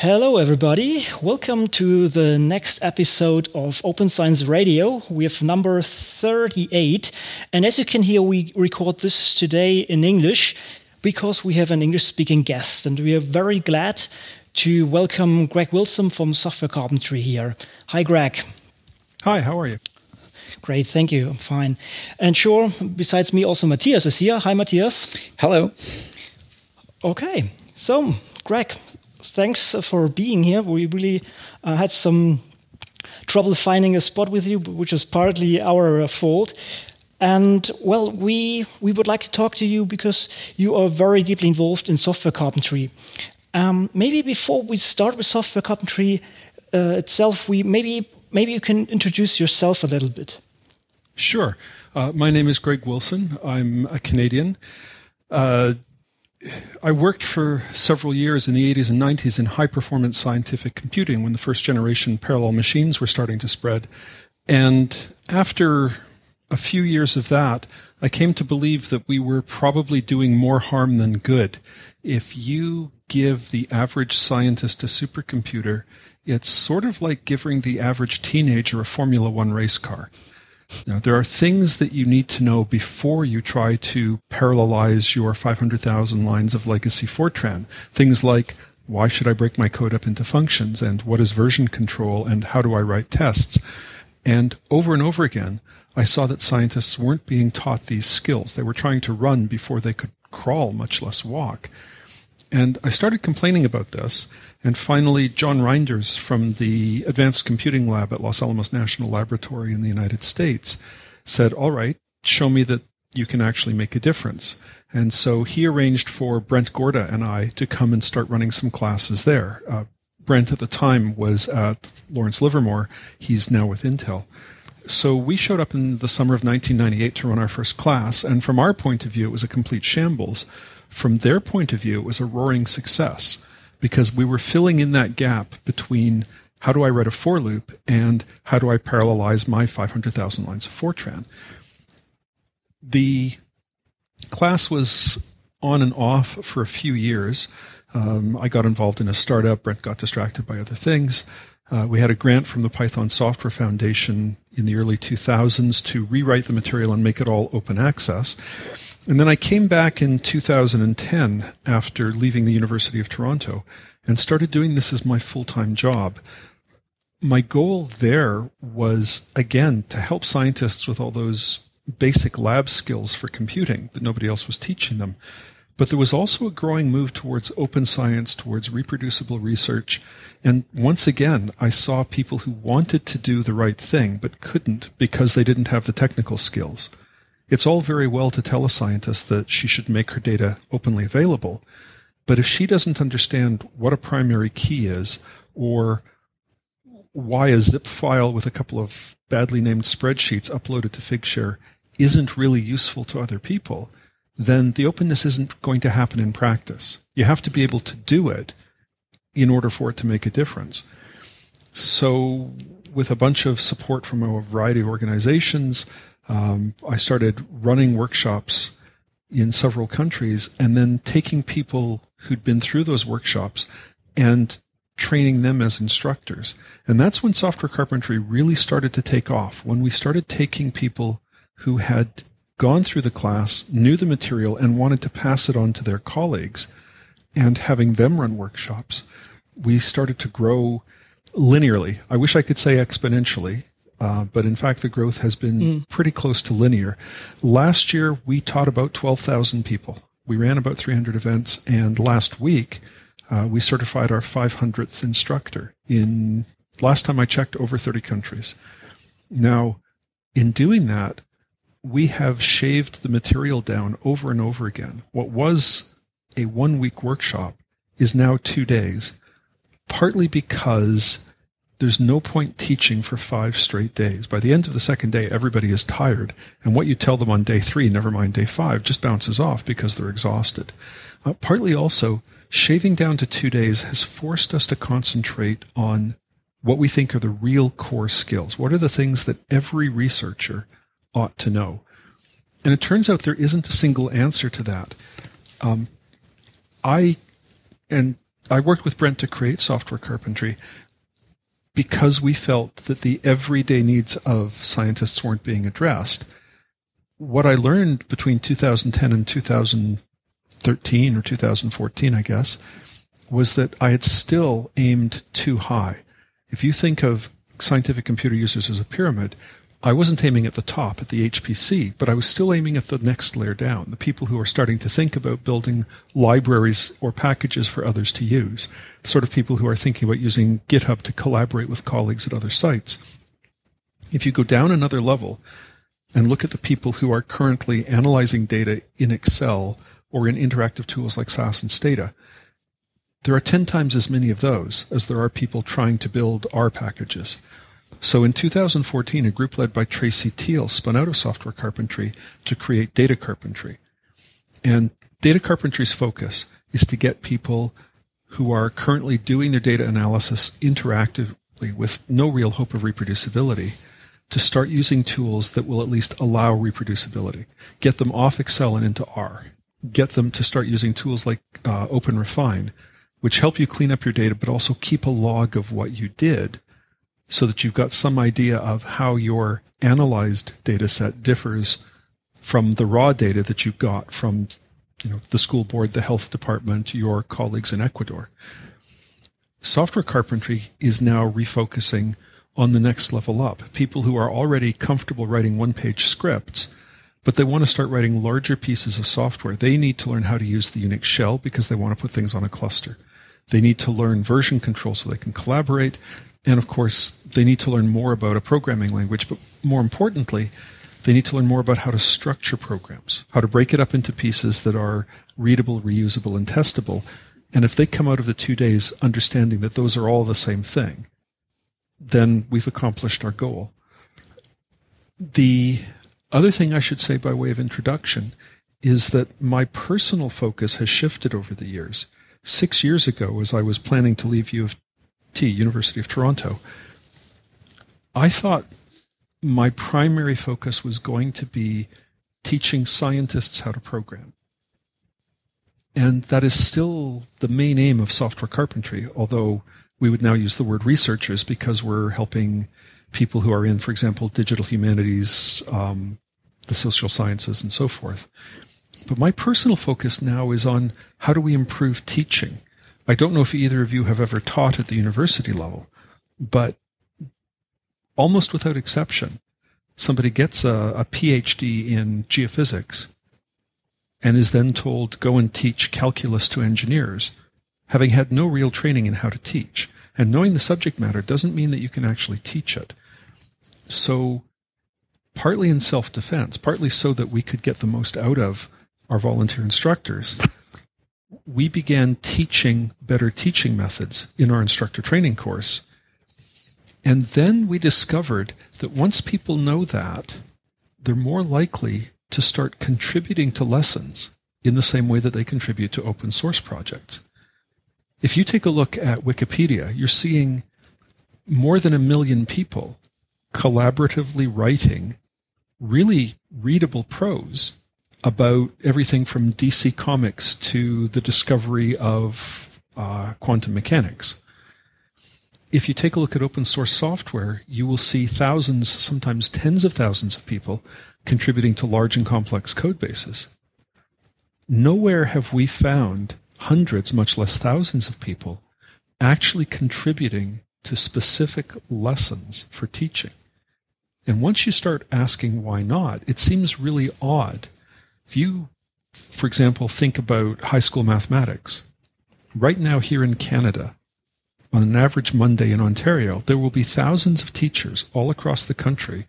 Hello, everybody. Welcome to the next episode of Open Science Radio. We have number 38. And as you can hear, we record this today in English because we have an English speaking guest. And we are very glad to welcome Greg Wilson from Software Carpentry here. Hi, Greg. Hi, how are you? Great, thank you. I'm fine. And sure, besides me, also Matthias is here. Hi, Matthias. Hello. Okay, so Greg, thanks for being here. We really uh, had some trouble finding a spot with you, which is partly our uh, fault. And well, we we would like to talk to you because you are very deeply involved in software carpentry. Um, maybe before we start with software carpentry uh, itself, we maybe maybe you can introduce yourself a little bit. Sure. Uh, my name is Greg Wilson. I'm a Canadian. Uh, I worked for several years in the 80s and 90s in high performance scientific computing when the first generation parallel machines were starting to spread. And after a few years of that, I came to believe that we were probably doing more harm than good. If you give the average scientist a supercomputer, it's sort of like giving the average teenager a Formula One race car. Now, there are things that you need to know before you try to parallelize your 500,000 lines of legacy Fortran. Things like why should I break my code up into functions and what is version control and how do I write tests? And over and over again, I saw that scientists weren't being taught these skills. They were trying to run before they could crawl, much less walk. And I started complaining about this. And finally, John Reynders from the Advanced Computing Lab at Los Alamos National Laboratory in the United States said, All right, show me that you can actually make a difference. And so he arranged for Brent Gorda and I to come and start running some classes there. Uh, Brent at the time was at Lawrence Livermore. He's now with Intel. So we showed up in the summer of 1998 to run our first class. And from our point of view, it was a complete shambles. From their point of view, it was a roaring success because we were filling in that gap between how do I write a for loop and how do I parallelize my 500,000 lines of Fortran. The class was on and off for a few years. Um, I got involved in a startup. Brent got distracted by other things. Uh, we had a grant from the Python Software Foundation in the early 2000s to rewrite the material and make it all open access. And then I came back in 2010 after leaving the University of Toronto and started doing this as my full time job. My goal there was, again, to help scientists with all those basic lab skills for computing that nobody else was teaching them. But there was also a growing move towards open science, towards reproducible research. And once again, I saw people who wanted to do the right thing, but couldn't because they didn't have the technical skills. It's all very well to tell a scientist that she should make her data openly available, but if she doesn't understand what a primary key is or why a zip file with a couple of badly named spreadsheets uploaded to Figshare isn't really useful to other people, then the openness isn't going to happen in practice. You have to be able to do it in order for it to make a difference. So, with a bunch of support from a variety of organizations, um, I started running workshops in several countries and then taking people who'd been through those workshops and training them as instructors. And that's when software carpentry really started to take off, when we started taking people who had gone through the class, knew the material, and wanted to pass it on to their colleagues and having them run workshops. We started to grow linearly. I wish I could say exponentially. Uh, but in fact, the growth has been mm. pretty close to linear. Last year, we taught about 12,000 people. We ran about 300 events, and last week, uh, we certified our 500th instructor in, last time I checked, over 30 countries. Now, in doing that, we have shaved the material down over and over again. What was a one week workshop is now two days, partly because there's no point teaching for five straight days. By the end of the second day, everybody is tired, and what you tell them on day three, never mind day five, just bounces off because they're exhausted. Uh, partly also, shaving down to two days has forced us to concentrate on what we think are the real core skills. What are the things that every researcher ought to know? And it turns out there isn't a single answer to that. Um, I and I worked with Brent to create software carpentry because we felt that the everyday needs of scientists weren't being addressed. What I learned between 2010 and 2013 or 2014, I guess, was that I had still aimed too high. If you think of scientific computer users as a pyramid, I wasn't aiming at the top, at the HPC, but I was still aiming at the next layer down, the people who are starting to think about building libraries or packages for others to use, the sort of people who are thinking about using GitHub to collaborate with colleagues at other sites. If you go down another level and look at the people who are currently analyzing data in Excel or in interactive tools like SAS and Stata, there are 10 times as many of those as there are people trying to build R packages so in 2014, a group led by Tracy Teal spun out of software carpentry to create data carpentry. And data carpentry's focus is to get people who are currently doing their data analysis interactively with no real hope of reproducibility to start using tools that will at least allow reproducibility. Get them off Excel and into R. Get them to start using tools like uh, OpenRefine, which help you clean up your data, but also keep a log of what you did so that you've got some idea of how your analyzed data set differs from the raw data that you got from you know, the school board, the health department, your colleagues in Ecuador. Software carpentry is now refocusing on the next level up. People who are already comfortable writing one page scripts, but they want to start writing larger pieces of software. They need to learn how to use the Unix shell because they want to put things on a cluster. They need to learn version control so they can collaborate. And of course, they need to learn more about a programming language, but more importantly, they need to learn more about how to structure programs, how to break it up into pieces that are readable, reusable, and testable. And if they come out of the two days understanding that those are all the same thing, then we've accomplished our goal. The other thing I should say by way of introduction is that my personal focus has shifted over the years. Six years ago, as I was planning to leave U of University of Toronto, I thought my primary focus was going to be teaching scientists how to program. And that is still the main aim of software carpentry, although we would now use the word researchers because we're helping people who are in, for example, digital humanities, um, the social sciences, and so forth. But my personal focus now is on how do we improve teaching? I don't know if either of you have ever taught at the university level, but almost without exception, somebody gets a, a PhD in geophysics and is then told go and teach calculus to engineers, having had no real training in how to teach. And knowing the subject matter doesn't mean that you can actually teach it. So, partly in self defense, partly so that we could get the most out of our volunteer instructors, we began teaching better teaching methods in our instructor training course. And then we discovered that once people know that, they're more likely to start contributing to lessons in the same way that they contribute to open source projects. If you take a look at Wikipedia, you're seeing more than a million people collaboratively writing really readable prose about everything from DC Comics to the discovery of uh, quantum mechanics. If you take a look at open source software, you will see thousands, sometimes tens of thousands of people contributing to large and complex code bases. Nowhere have we found hundreds, much less thousands of people actually contributing to specific lessons for teaching. And once you start asking why not, it seems really odd if you, for example, think about high school mathematics, right now here in Canada, on an average Monday in Ontario, there will be thousands of teachers all across the country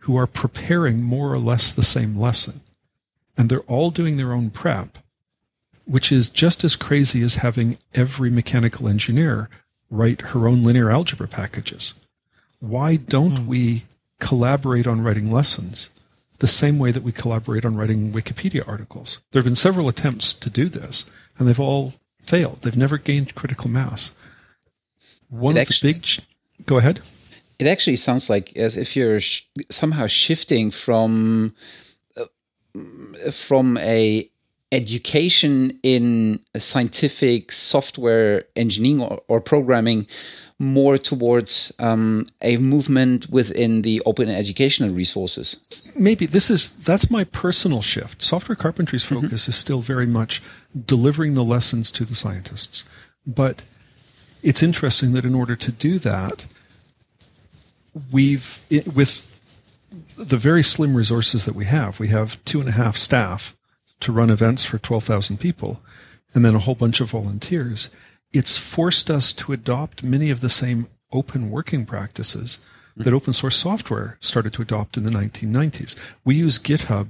who are preparing more or less the same lesson. And they're all doing their own prep, which is just as crazy as having every mechanical engineer write her own linear algebra packages. Why don't mm. we collaborate on writing lessons the same way that we collaborate on writing Wikipedia articles. There have been several attempts to do this, and they've all failed. They've never gained critical mass. One it of actually, the big. Go ahead. It actually sounds like as if you're sh- somehow shifting from uh, from a education in scientific software engineering or, or programming more towards um, a movement within the open educational resources? Maybe this is that's my personal shift. Software carpentry's mm-hmm. focus mm-hmm. is still very much delivering the lessons to the scientists, but it's interesting that in order to do that, we've it, with the very slim resources that we have, we have two and a half staff to run events for twelve thousand people, and then a whole bunch of volunteers it's forced us to adopt many of the same open working practices that hmm. open source software started to adopt in the 1990s. We use GitHub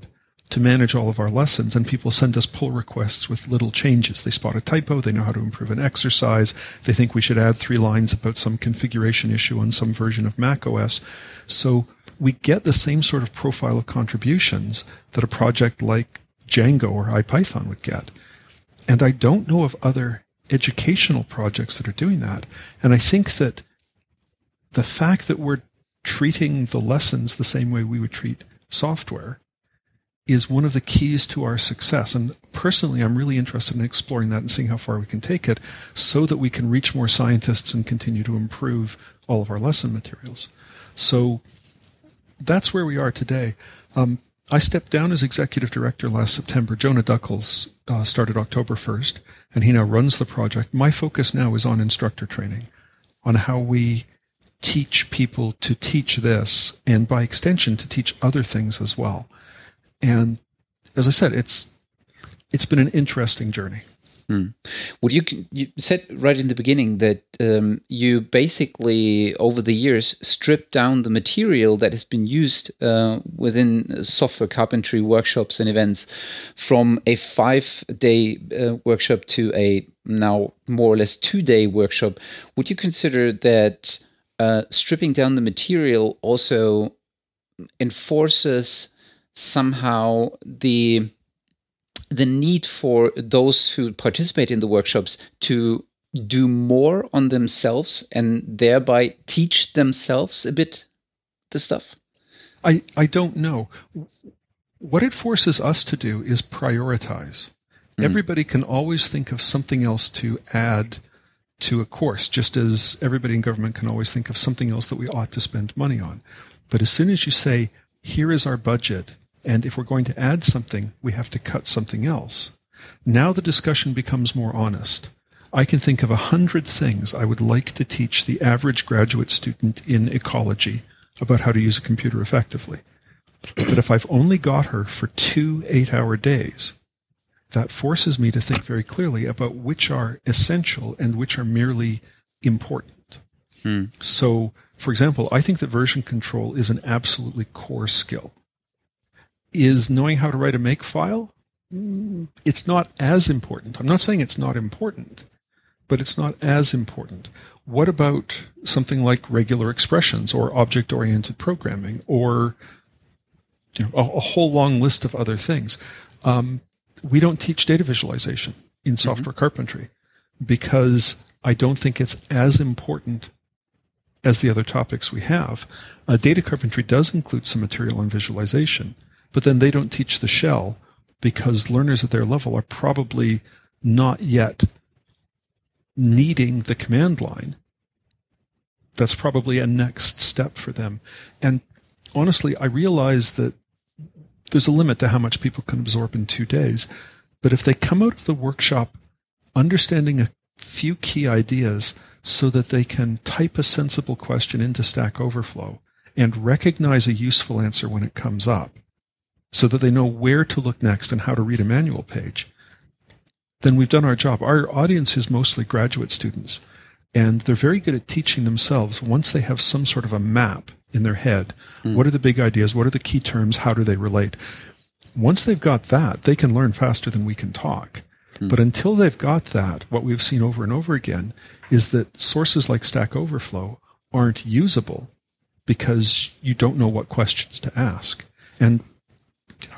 to manage all of our lessons and people send us pull requests with little changes. They spot a typo. They know how to improve an exercise. They think we should add three lines about some configuration issue on some version of Mac OS. So we get the same sort of profile of contributions that a project like Django or IPython would get. And I don't know of other educational projects that are doing that. And I think that the fact that we're treating the lessons the same way we would treat software is one of the keys to our success. And personally, I'm really interested in exploring that and seeing how far we can take it so that we can reach more scientists and continue to improve all of our lesson materials. So that's where we are today. Um, I stepped down as executive director last September. Jonah Duckles uh, started October 1st, and he now runs the project. My focus now is on instructor training, on how we teach people to teach this, and by extension, to teach other things as well. And as I said, it's it's been an interesting journey. Hmm. Well, you you said right in the beginning that um, you basically over the years stripped down the material that has been used uh, within software carpentry workshops and events from a five day uh, workshop to a now more or less two day workshop. Would you consider that uh, stripping down the material also enforces somehow the the need for those who participate in the workshops to do more on themselves and thereby teach themselves a bit the stuff? I, I don't know. What it forces us to do is prioritize. Mm-hmm. Everybody can always think of something else to add to a course, just as everybody in government can always think of something else that we ought to spend money on. But as soon as you say, here is our budget, and if we're going to add something, we have to cut something else. Now the discussion becomes more honest. I can think of a hundred things I would like to teach the average graduate student in ecology about how to use a computer effectively. But if I've only got her for two eight hour days, that forces me to think very clearly about which are essential and which are merely important. Hmm. So, for example, I think that version control is an absolutely core skill. Is knowing how to write a makefile? It's not as important. I'm not saying it's not important, but it's not as important. What about something like regular expressions or object oriented programming or you know, a, a, whole long list of other things? Um, we don't teach data visualization in mm-hmm. software mm-hmm. carpentry because I don't think it's as important as the other topics we have. Uh, data carpentry does include some material on visualization, but then they don't teach the shell because learners at their level are probably not yet needing the command line. That's probably a next step for them. And honestly, I realize that there's a limit to how much people can absorb in two days. But if they come out of the workshop understanding a few key ideas so that they can type a sensible question into Stack Overflow and recognize a useful answer when it comes up, so that they know where to look next and how to read a manual page, then we've done our job. Our audience is mostly graduate students, and they're very good at teaching themselves once they have some sort of a map in their head. Mm. What are the big ideas? What are the key terms? How do they relate? Once they've got that, they can learn faster than we can talk. Mm. But until they've got that, what we've seen over and over again is that sources like Stack Overflow aren't usable because you don't know what questions to ask. And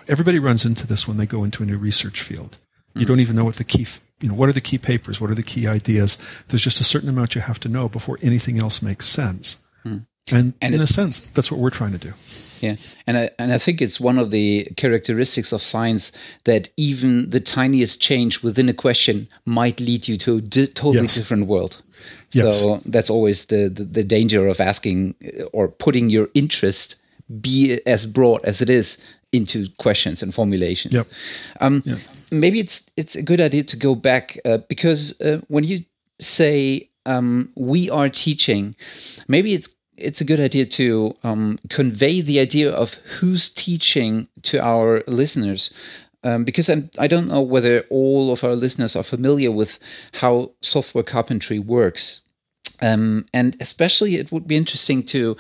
everybody runs into this when they go into a new research field. You mm. don't even know what the key, you know, what are the key papers? What are the key ideas? There's just a certain amount you have to know before anything else makes sense. Mm. And, and in a sense, that's what we're trying to do. Yeah, and I, and I think it's one of the characteristics of science that even the tiniest change within a question might lead you to a di- totally yes. different world. Yes. So that's always the, the, the danger of asking uh, or putting your interest be as broad as it is into questions and formulations. Yep. Um, yep. Maybe it's it's a good idea to go back uh, because uh, when you say um, we are teaching, maybe it's it's a good idea to um, convey the idea of who's teaching to our listeners. Um, because I'm, I don't know whether all of our listeners are familiar with how software carpentry works. Um, and especially, it would be interesting to,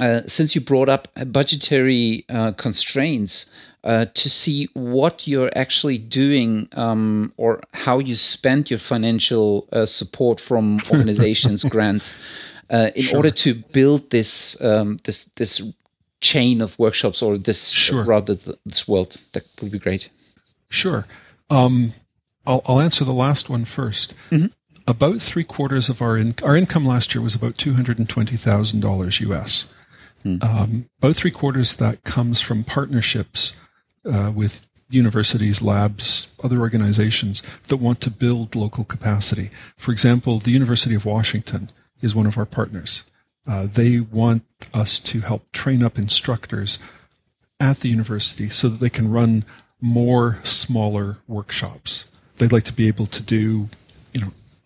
uh, since you brought up budgetary uh, constraints, uh, to see what you're actually doing um, or how you spend your financial uh, support from organizations, grants, uh, in sure. order to build this um, this this chain of workshops or this sure. rather this world. That would be great. Sure. Um, I'll, I'll answer the last one first. Mm-hmm. About three quarters of our in, our income last year was about two hundred and twenty thousand dollars US. Mm. Um, about three quarters of that comes from partnerships uh, with universities, labs, other organizations that want to build local capacity. For example, the University of Washington is one of our partners. Uh, they want us to help train up instructors at the university so that they can run more smaller workshops. They'd like to be able to do,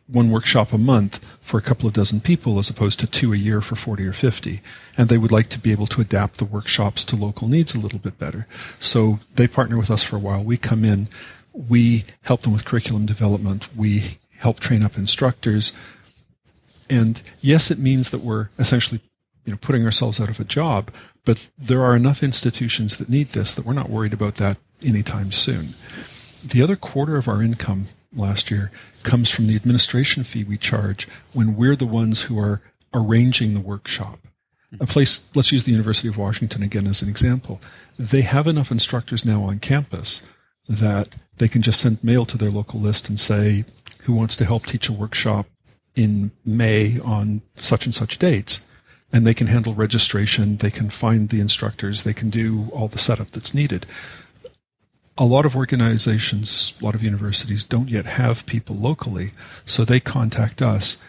one workshop a month for a couple of dozen people as opposed to two a year for 40 or 50. And they would like to be able to adapt the workshops to local needs a little bit better. So they partner with us for a while. We come in, we help them with curriculum development, we help train up instructors. And yes, it means that we're essentially you know, putting ourselves out of a job, but there are enough institutions that need this that we're not worried about that anytime soon. The other quarter of our income last year comes from the administration fee we charge when we're the ones who are arranging the workshop. A place, let's use the University of Washington again as an example. They have enough instructors now on campus that they can just send mail to their local list and say, who wants to help teach a workshop in May on such and such dates? And they can handle registration, they can find the instructors, they can do all the setup that's needed a lot of organizations, a lot of universities don't yet have people locally, so they contact us.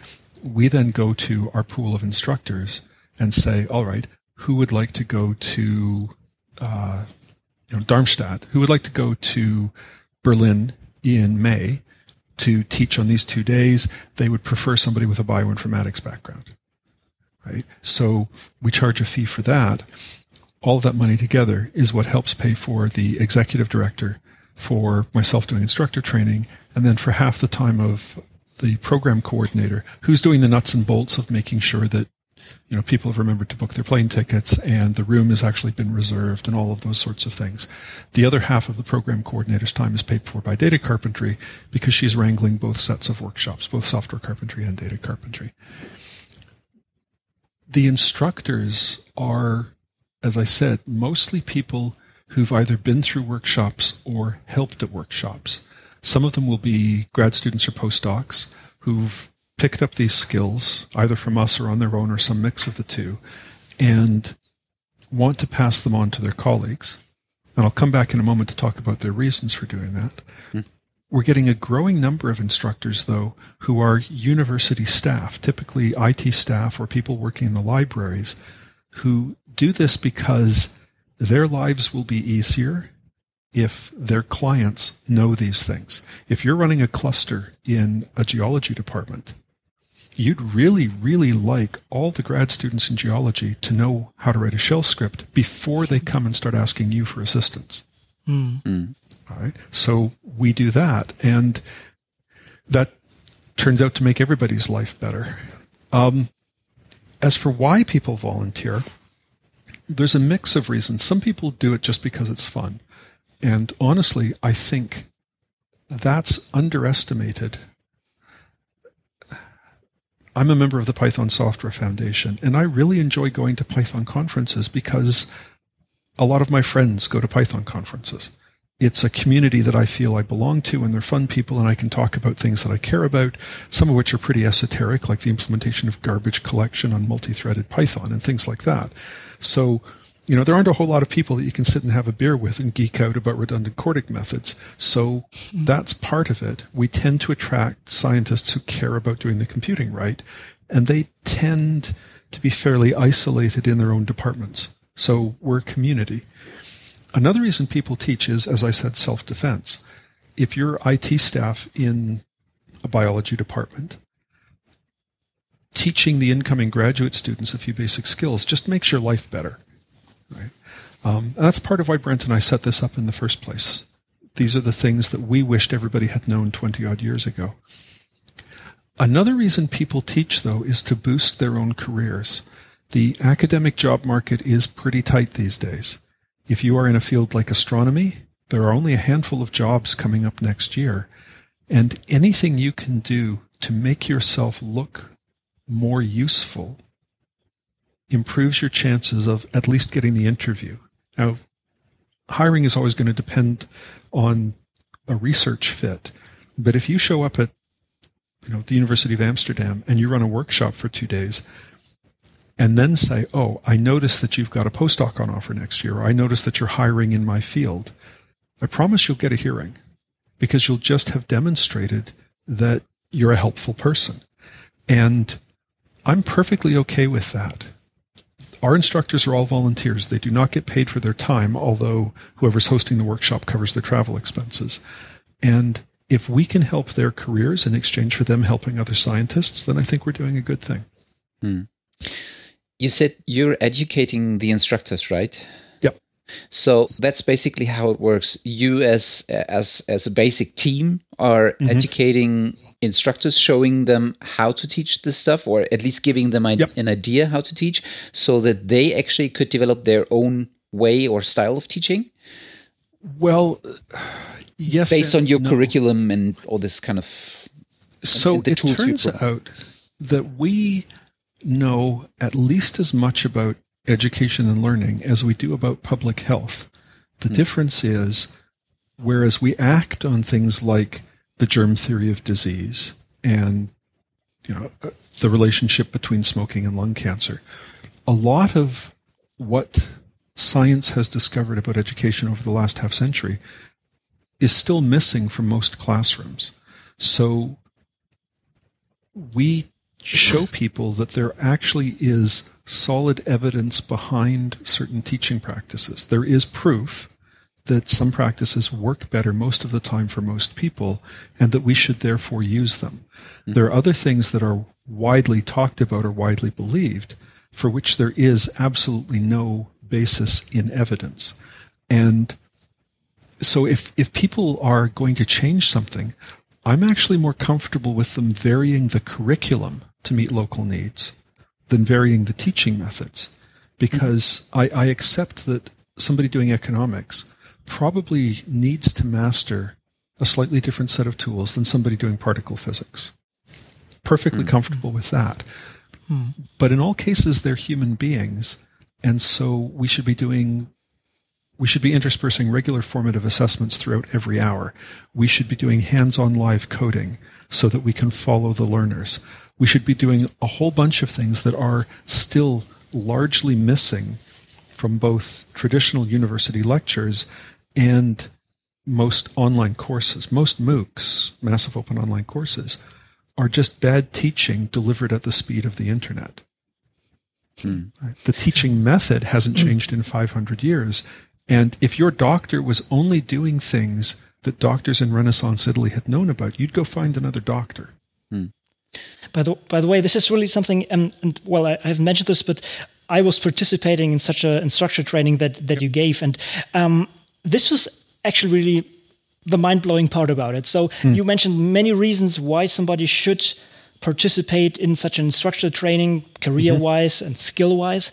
We then go to our pool of instructors and say, all right, who would like to go to, uh, you know, Darmstadt? Who would like to go to Berlin in May to teach on these two days? They would prefer somebody with a bioinformatics background, right? So we charge a fee for that all of that money together is what helps pay for the executive director, for myself doing instructor training, and then for half the time of the program coordinator who's doing the nuts and bolts of making sure that you know people have remembered to book their plane tickets and the room has actually been reserved and all of those sorts of things. The other half of the program coordinator's time is paid for by data carpentry because she's wrangling both sets of workshops, both software carpentry and data carpentry. The instructors are as I said, mostly people who've either been through workshops or helped at workshops. Some of them will be grad students or postdocs who've picked up these skills either from us or on their own or some mix of the two and want to pass them on to their colleagues. And I'll come back in a moment to talk about their reasons for doing that. Hmm. We're getting a growing number of instructors, though, who are university staff, typically IT staff or people working in the libraries, who do this because their lives will be easier if their clients know these things. If you're running a cluster in a geology department, you'd really, really like all the grad students in geology to know how to write a shell script before they come and start asking you for assistance. Mm. Mm. All right. So we do that. And that turns out to make everybody's life better. Um, as for why people volunteer, there's a mix of reasons. Some people do it just because it's fun. And honestly, I think that's underestimated. I'm a member of the Python Software Foundation, and I really enjoy going to Python conferences because a lot of my friends go to Python conferences. It's a community that I feel I belong to, and they're fun people, and I can talk about things that I care about, some of which are pretty esoteric, like the implementation of garbage collection on multi threaded Python and things like that. So you know, there aren't a whole lot of people that you can sit and have a beer with and geek out about redundant Cordic methods. So mm-hmm. that's part of it. We tend to attract scientists who care about doing the computing right, and they tend to be fairly isolated in their own departments. So we're a community. Another reason people teach is, as I said, self-defense. If you're IT staff in a biology department, teaching the incoming graduate students a few basic skills just makes your life better. Right? Um, and that's part of why Brent and I set this up in the first place. These are the things that we wished everybody had known 20 odd years ago. Another reason people teach, though, is to boost their own careers. The academic job market is pretty tight these days. If you are in a field like astronomy, there are only a handful of jobs coming up next year. And anything you can do to make yourself look more useful improves your chances of at least getting the interview. Now, hiring is always going to depend on a research fit, but if you show up at you know the University of Amsterdam and you run a workshop for two days, and then say, "Oh, I notice that you've got a postdoc on offer next year. Or I notice that you're hiring in my field," I promise you'll get a hearing because you'll just have demonstrated that you're a helpful person, and I'm perfectly okay with that our instructors are all volunteers. They do not get paid for their time, although whoever's hosting the workshop covers their travel expenses. And if we can help their careers in exchange for them helping other scientists, then I think we're doing a good thing. Hmm. You said you're educating the instructors, right? Yep. So that's basically how it works. You, as as as a basic team, are mm-hmm. educating instructors showing them how to teach this stuff or at least giving them yep. an idea how to teach so that they actually could develop their own way or style of teaching well yes based on your no. curriculum and all this kind of so it turns out that we know at least as much about education and learning as we do about public health the hmm. difference is whereas we act on things like the germ theory of disease and you know the relationship between smoking and lung cancer. A lot of what science has discovered about education over the last half century is still missing from most classrooms. So we show people that there actually is solid evidence behind certain teaching practices. There is proof that some practices work better most of the time for most people and that we should therefore use them. Mm-hmm. There are other things that are widely talked about or widely believed for which there is absolutely no basis in evidence. And so if, if people are going to change something, I'm actually more comfortable with them varying the curriculum to meet local needs than varying the teaching methods because. I, I accept that somebody doing economics probably needs to master a slightly different set of tools than somebody doing particle physics. Perfectly mm. comfortable with that. Mm. But in all cases, they're human beings. And so we should be doing, we should be interspersing regular formative assessments throughout every hour. We should be doing hands-on live coding so that we can follow the learners. We should be doing a whole bunch of things that are still largely missing from both traditional university lectures and most online courses, most MOOCs, massive open online courses, are just bad teaching delivered at the speed of the internet. Hmm. The teaching method hasn't hmm. changed in 500 years. And if your doctor was only doing things that doctors in Renaissance Italy had known about, you'd go find another doctor. Hmm. By the by the way, this is really something. Um, and well, I, have mentioned this, but I was participating in such a instructor training that that you gave, and um, this was actually really the mind blowing part about it. So mm. you mentioned many reasons why somebody should participate in such an instructor training, career wise mm-hmm. and skill wise.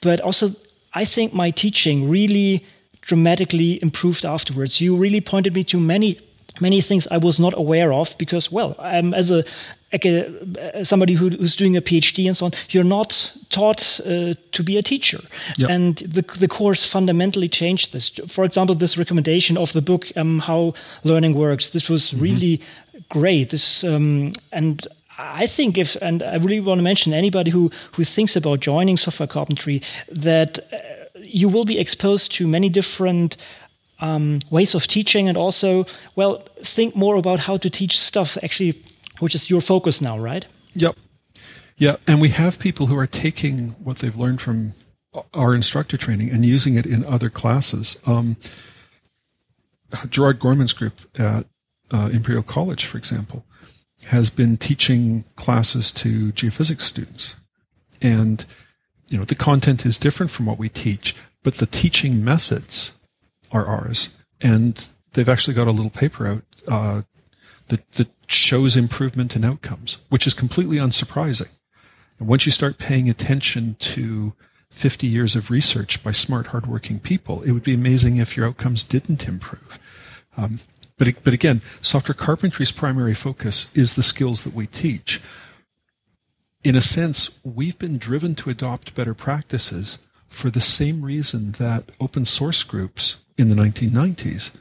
But also, I think my teaching really dramatically improved afterwards. You really pointed me to many many things I was not aware of because, well, I'm as a uh, somebody who, who's doing a PhD and so on, you're not taught uh, to be a teacher. Yep. And the, the course fundamentally changed this. For example, this recommendation of the book, um, How Learning Works, this was mm-hmm. really great. This um, And I think if, and I really want to mention anybody who, who thinks about joining software carpentry, that uh, you will be exposed to many different um, ways of teaching and also, well, think more about how to teach stuff actually, which is your focus now, right? Yep. Yeah. And we have people who are taking what they've learned from our instructor training and using it in other classes. Um, Gerard Gorman's group at uh, Imperial College, for example, has been teaching classes to geophysics students. And, you know, the content is different from what we teach, but the teaching methods are ours. And they've actually got a little paper out uh, that, that shows improvement in outcomes, which is completely unsurprising. And once you start paying attention to 50 years of research by smart, hardworking people, it would be amazing if your outcomes didn't improve. Um, but, but again, software carpentry's primary focus is the skills that we teach. In a sense, we've been driven to adopt better practices for the same reason that open source groups in the 1990s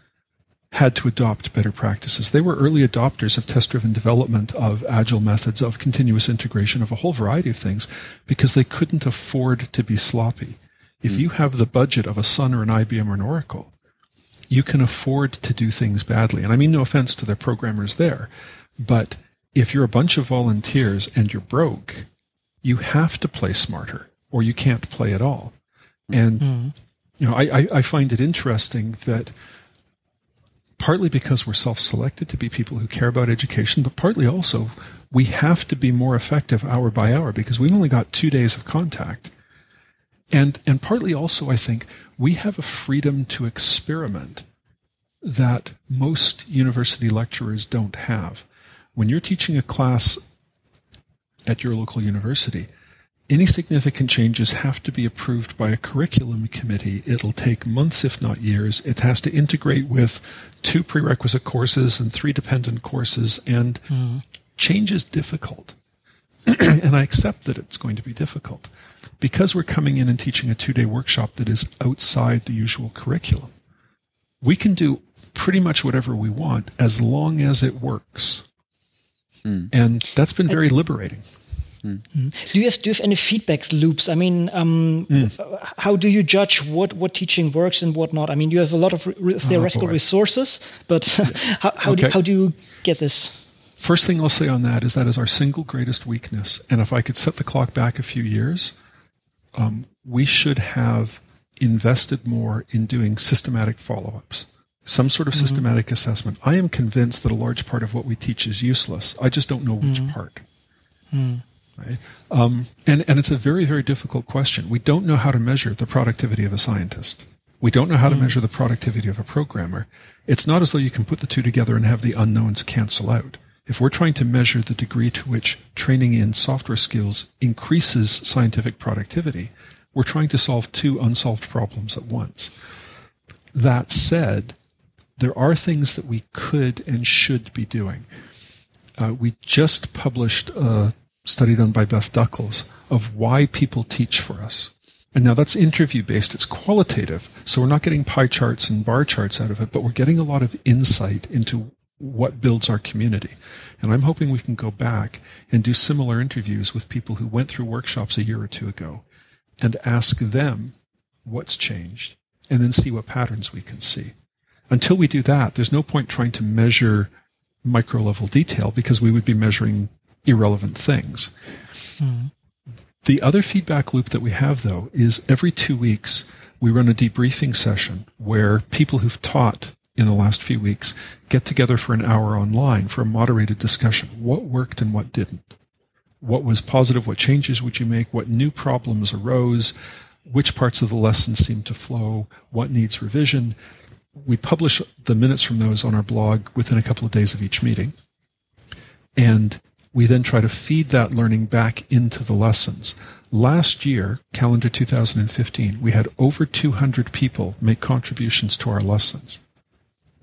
had to adopt better practices. They were early adopters of test driven development, of agile methods, of continuous integration, of a whole variety of things because they couldn't afford to be sloppy. If mm. you have the budget of a Sun or an IBM or an Oracle, you can afford to do things badly. And I mean no offense to the programmers there, but if you're a bunch of volunteers and you're broke, you have to play smarter or you can't play at all. And, mm. you know, I, I find it interesting that partly because we're self-selected to be people who care about education, but partly also we have to be more effective hour by hour because we've only got two days of contact. And, and partly also, I think, we have a freedom to experiment that most university lecturers don't have. When you're teaching a class at your local university, any significant changes have to be approved by a curriculum committee. It'll take months, if not years. It has to integrate with two prerequisite courses and three dependent courses, and mm. change is difficult. and I accept that it's going to be difficult because we're coming in and teaching a two day workshop that is outside the usual curriculum, we can do pretty much whatever we want as long as it works. Mm. And that's been very liberating. Mm. Do you have do you have any feedback loops? I mean, um, mm. how do you judge what what teaching works and what not? I mean, you have a lot of re oh, theoretical oh, resources, but how how, okay. do, how do you get this? First thing I'll say on that is that is our single greatest weakness. And if I could set the clock back a few years, um, we should have invested more in doing systematic follow-ups some sort of mm-hmm. systematic assessment. I am convinced that a large part of what we teach is useless. I just don't know which mm-hmm. part. Mm. Right? Um, and, and it's a very, very difficult question. We don't know how to measure the productivity of a scientist. We don't know how to mm. measure the productivity of a programmer. It's not as though you can put the two together and have the unknowns cancel out. If we're trying to measure the degree to which training in software skills increases scientific productivity, we're trying to solve two unsolved problems at once. That said, there are things that we could and should be doing. Uh, we just published a study done by Beth Duckles of why people teach for us. And now that's interview based, it's qualitative. So we're not getting pie charts and bar charts out of it, but we're getting a lot of insight into what builds our community. And I'm hoping we can go back and do similar interviews with people who went through workshops a year or two ago and ask them what's changed and then see what patterns we can see. Until we do that, there's no point trying to measure micro level detail because we would be measuring irrelevant things. Mm. The other feedback loop that we have though is every two weeks we run a debriefing session where people who've taught in the last few weeks get together for an hour online for a moderated discussion. What worked and what didn't? What was positive? What changes would you make? What new problems arose? Which parts of the lesson seem to flow? What needs revision? We publish the minutes from those on our blog within a couple of days of each meeting. And we then try to feed that learning back into the lessons. Last year, calendar 2015, we had over 200 people make contributions to our lessons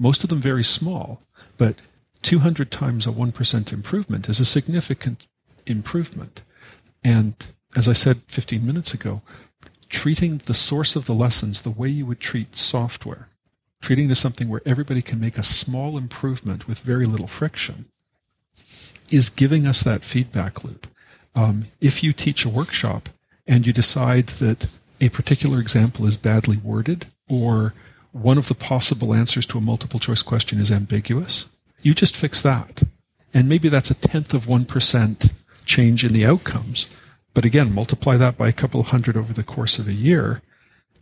most of them very small, but 200 times a 1% improvement is a significant improvement. And as I said 15 minutes ago, treating the source of the lessons the way you would treat software, treating it as something where everybody can make a small improvement with very little friction, is giving us that feedback loop. Um, if you teach a workshop and you decide that a particular example is badly worded or one of the possible answers to a multiple choice question is ambiguous, you just fix that. And maybe that's a tenth of 1% change in the outcomes. But again, multiply that by a couple of hundred over the course of a year.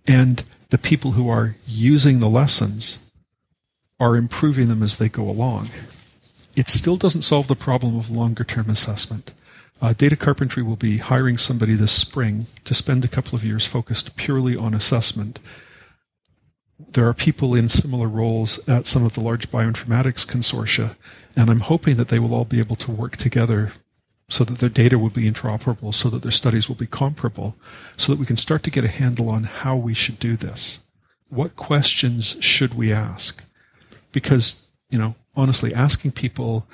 And the people who are using the lessons are improving them as they go along. It still doesn't solve the problem of longer term assessment. Uh, Data Carpentry will be hiring somebody this spring to spend a couple of years focused purely on assessment. There are people in similar roles at some of the large bioinformatics consortia, and I'm hoping that they will all be able to work together so that their data will be interoperable, so that their studies will be comparable, so that we can start to get a handle on how we should do this. What questions should we ask? Because, you know, honestly, asking people,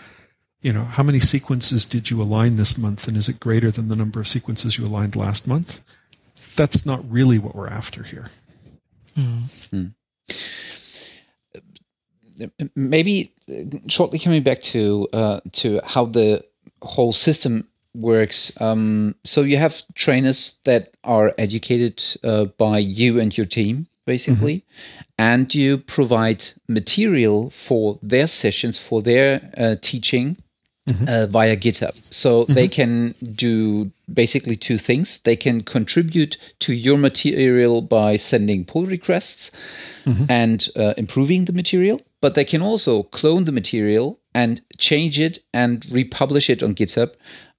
you know, how many sequences did you align this month and is it greater than the number of sequences you aligned last month? That's not really what we're after here. Mm. Maybe shortly coming back to uh, to how the whole system works. Um, so you have trainers that are educated uh, by you and your team, basically, mm-hmm. and you provide material for their sessions, for their uh, teaching. Mm-hmm. Uh, via GitHub. So mm-hmm. they can do basically two things. They can contribute to your material by sending pull requests mm-hmm. and uh, improving the material, but they can also clone the material and change it and republish it on GitHub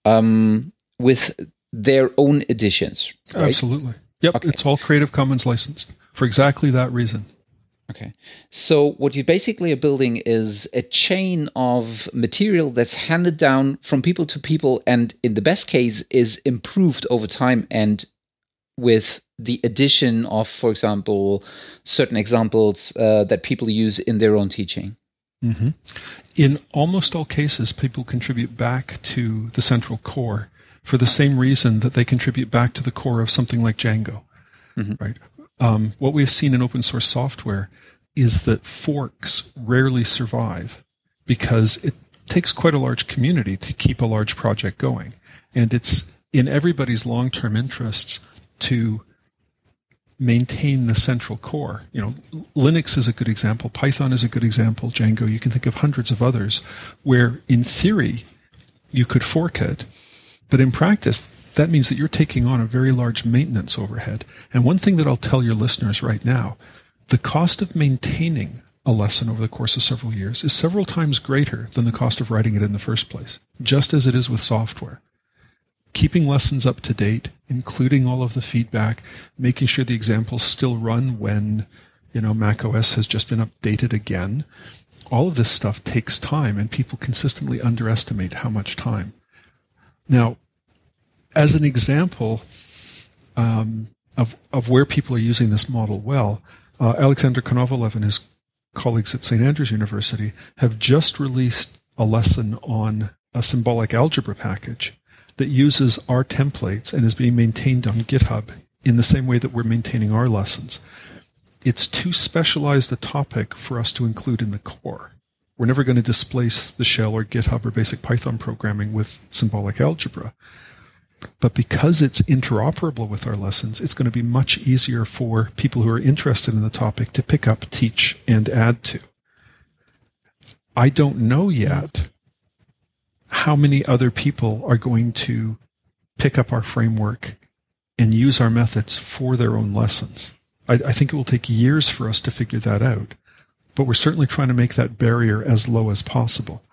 um, with their own editions. Right? Absolutely. Yep. Okay. It's all Creative Commons licensed for exactly that reason. Okay. So what you basically are building is a chain of material that's handed down from people to people and in the best case is improved over time and with the addition of, for example, certain examples uh, that people use in their own teaching. Mm-hmm. In almost all cases, people contribute back to the central core for the same reason that they contribute back to the core of something like Django, mm-hmm. right? Um, what we've seen in open source software is that forks rarely survive because it takes quite a large community to keep a large project going. And it's in everybody's long-term interests to maintain the central core. You know, Linux is a good example. Python is a good example. Django. You can think of hundreds of others where in theory you could fork it, but in practice that means that you're taking on a very large maintenance overhead. And one thing that I'll tell your listeners right now, the cost of maintaining a lesson over the course of several years is several times greater than the cost of writing it in the first place, just as it is with software keeping lessons up to date, including all of the feedback, making sure the examples still run when, you know, Mac OS has just been updated again. All of this stuff takes time and people consistently underestimate how much time. Now, as an example um, of, of where people are using this model well, uh, Alexander Konovalov and his colleagues at St. Andrews University have just released a lesson on a symbolic algebra package that uses our templates and is being maintained on GitHub in the same way that we're maintaining our lessons. It's too specialized a topic for us to include in the core. We're never going to displace the shell or GitHub or basic Python programming with symbolic algebra. But because it's interoperable with our lessons, it's going to be much easier for people who are interested in the topic to pick up, teach, and add to. I don't know yet how many other people are going to pick up our framework and use our methods for their own lessons. I, I, think it will take years for us to figure that out, but we're certainly trying to make that barrier as low as possible.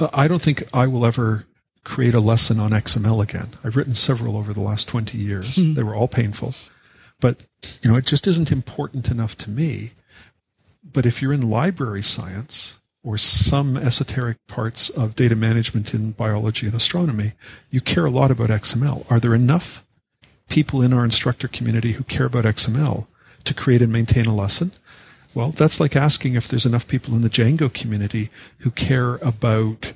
Uh, I don't think I will ever create a lesson on XML again. I've written several over the last 20 years. Mm-hmm. They were all painful, but you know, it just isn't important enough to me. But if you're in library science, or some esoteric parts of data management in biology and astronomy, you care a lot about XML. Are there enough people in our instructor community who care about XML to create and maintain a lesson? Well, that's like asking if there's enough people in the Django community who care about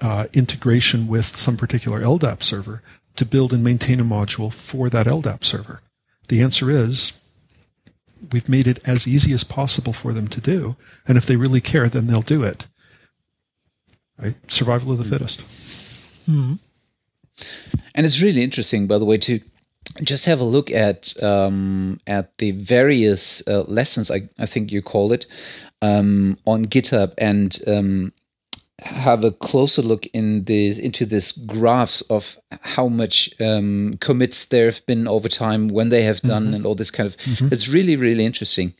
uh, integration with some particular LDAP server to build and maintain a module for that LDAP server. The answer is we've made it as easy as possible for them to do. And if they really care, then they'll do it. Right? Survival of the fittest. Mm-hmm. And it's really interesting, by the way, to just have a look at um, at the various uh, lessons I, I think you call it um, on GitHub and um, have a closer look in this into this graphs of how much um, commits there have been over time when they have done mm-hmm. and all this kind of mm-hmm. it's really really interesting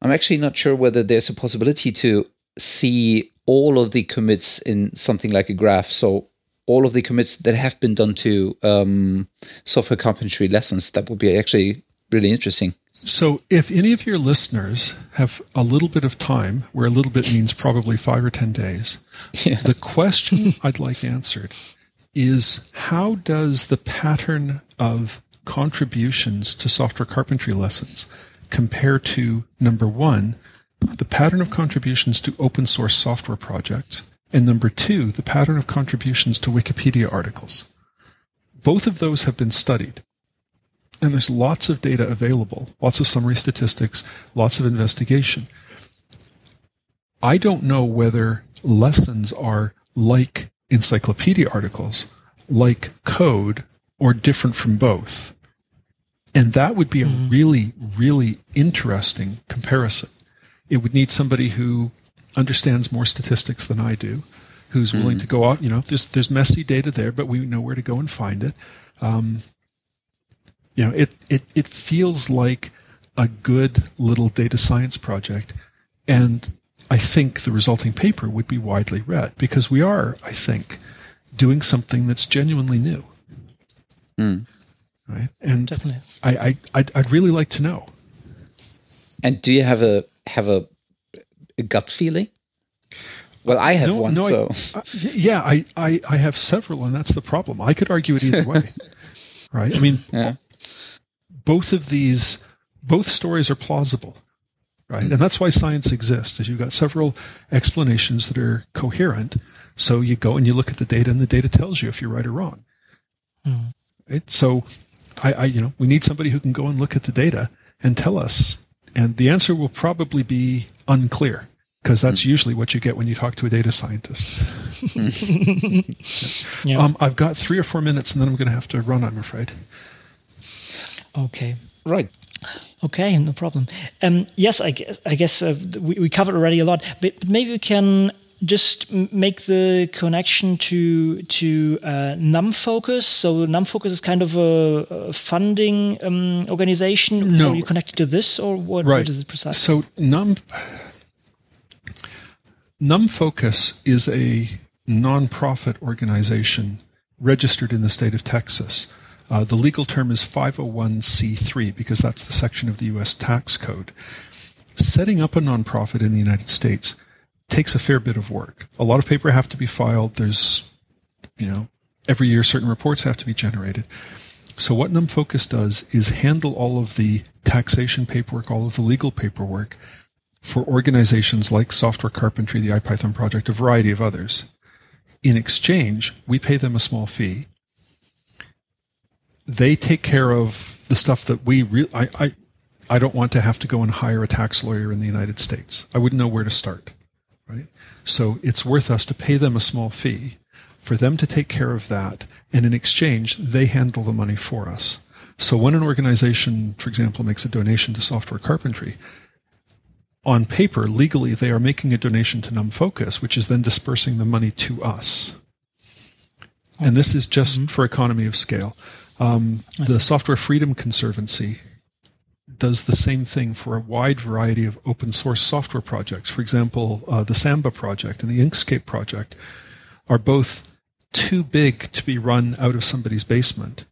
i'm actually not sure whether there's a possibility to see all of the commits in something like a graph so all of the commits that have been done to um, software carpentry lessons. That would be actually really interesting. So, if any of your listeners have a little bit of time, where a little bit means probably five or 10 days, the question I'd like answered is how does the pattern of contributions to software carpentry lessons compare to number one, the pattern of contributions to open source software projects, and number two, the pattern of contributions to Wikipedia articles. Both of those have been studied. And there's lots of data available, lots of summary statistics, lots of investigation. I don't know whether lessons are like encyclopedia articles, like code, or different from both. And that would be a mm-hmm. really, really interesting comparison. It would need somebody who understands more statistics than I do, who's willing mm-hmm. to go out. You know, there's there's messy data there, but we know where to go and find it. Um, you know, it it it feels like a good little data science project, and I think the resulting paper would be widely read because we are, I think, doing something that's genuinely new. Mm. Right, and Definitely. I, I I'd, I'd really like to know. And do you have a have a a gut feeling? Well, I have no, one. No, so. I, yeah, I, I, I have several, and that's the problem. I could argue it either way, right? I mean, yeah. both of these, both stories are plausible, right? And that's why science exists. Is you've got several explanations that are coherent. So you go and you look at the data, and the data tells you if you're right or wrong. Mm. Right? So, I, I, you know, we need somebody who can go and look at the data and tell us and the answer will probably be unclear because that's mm. usually what you get when you talk to a data scientist. yeah. um, I've got three or four minutes and then I'm going to have to run, I'm afraid. Okay. Right. Okay, no problem. Um, yes, I guess, I guess uh, we, we covered already a lot, but, but maybe we can just make the connection to to uh, NumFocus. So NumFocus is kind of a, a funding um, organization. No, are you connected to this, or what, right. what is it precisely? So Num NumFocus is a nonprofit organization registered in the state of Texas. Uh, the legal term is 501c3 because that's the section of the U.S. tax code. Setting up a nonprofit in the United States takes a fair bit of work. A lot of paper have to be filed. There's, you know, every year certain reports have to be generated. So what NumFocus does is handle all of the taxation paperwork, all of the legal paperwork for organizations like Software Carpentry, the IPython project, a variety of others. In exchange, we pay them a small fee. They take care of the stuff that we really, I, I, I don't want to have to go and hire a tax lawyer in the United States. I wouldn't know where to start right? So it's worth us to pay them a small fee for them to take care of that. And in exchange, they handle the money for us. So when an organization, for example, makes a donation to software carpentry, on paper, legally, they are making a donation to NumFocus, which is then dispersing the money to us. And this is just mm-hmm. for economy of scale. Um, the Software Freedom Conservancy does the same thing for a wide variety of open source software projects. For example, uh, the Samba project and the Inkscape project are both too big to be run out of somebody's basement,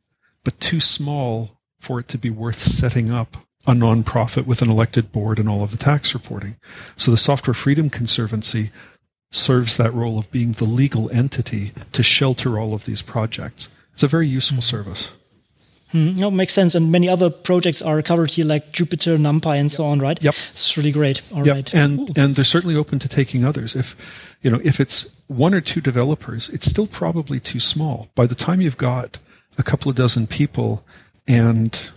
but too small for it to be worth setting up a nonprofit with an elected board and all of the tax reporting. So the Software Freedom Conservancy serves that role of being the legal entity to shelter all of these projects. It's a very useful mm-hmm. service. Mm, no, makes sense. And many other projects are covered here, like Jupyter, NumPy, and so on, right? Yep. It's really great. All yep. right. And Ooh. and they're certainly open to taking others. If you know, if it's one or two developers, it's still probably too small. By the time you've got a couple of dozen people and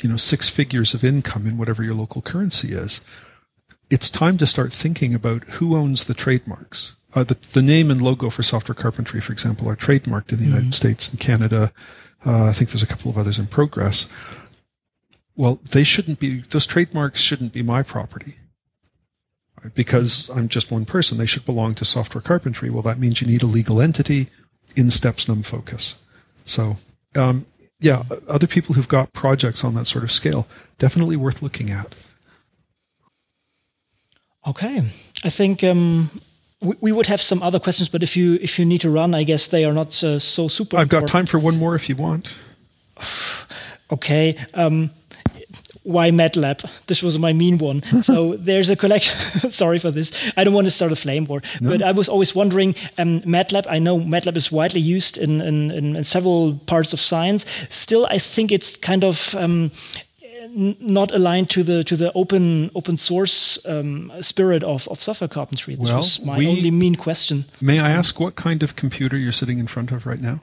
you know six figures of income in whatever your local currency is, it's time to start thinking about who owns the trademarks. Uh, the, the name and logo for software carpentry, for example, are trademarked in the mm-hmm. United States and Canada, Uh, I think there's a couple of others in progress. Well, they shouldn't be, those trademarks shouldn't be my property because I'm just one person. They should belong to software carpentry. Well, that means you need a legal entity in steps NumFocus. So, um, yeah, other people who've got projects on that sort of scale, definitely worth looking at. Okay, I think um, we, we, would have some other questions, but if you if you need to run, I guess they are not uh, so super. I've got time for one more if you want. okay. Um, why MATLAB? This was my mean one. so there's a collection. sorry for this. I don't want to start a flame war, no. but I was always wondering. Um, MATLAB. I know MATLAB is widely used in, in, in several parts of science. Still, I think it's kind of um, not aligned to the to the open open source um, spirit of, of software carpentry. This well, was my we, only mean question. May I ask what kind of computer you're sitting in front of right now?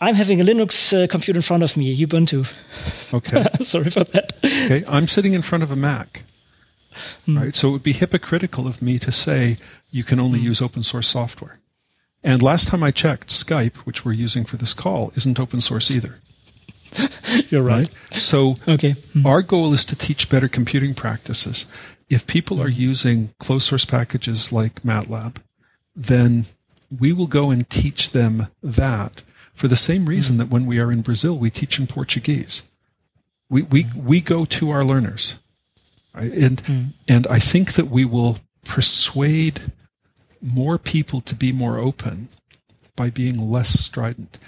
I'm having a Linux uh, computer in front of me, Ubuntu. Okay. Sorry for that. Okay, I'm sitting in front of a Mac. Mm. Right, so it would be hypocritical of me to say you can only mm. use open source software. And last time I checked, Skype, which we're using for this call, isn't open source either. You're right. right? So okay. Mm. our goal is to teach better computing practices. If people are using closed source packages like MATLAB, then we will go and teach them that for the same reason mm. that when we are in Brazil, we teach in Portuguese. We, we, mm. we go to our learners. Right? And, mm. and I think that we will persuade more people to be more open by being less strident.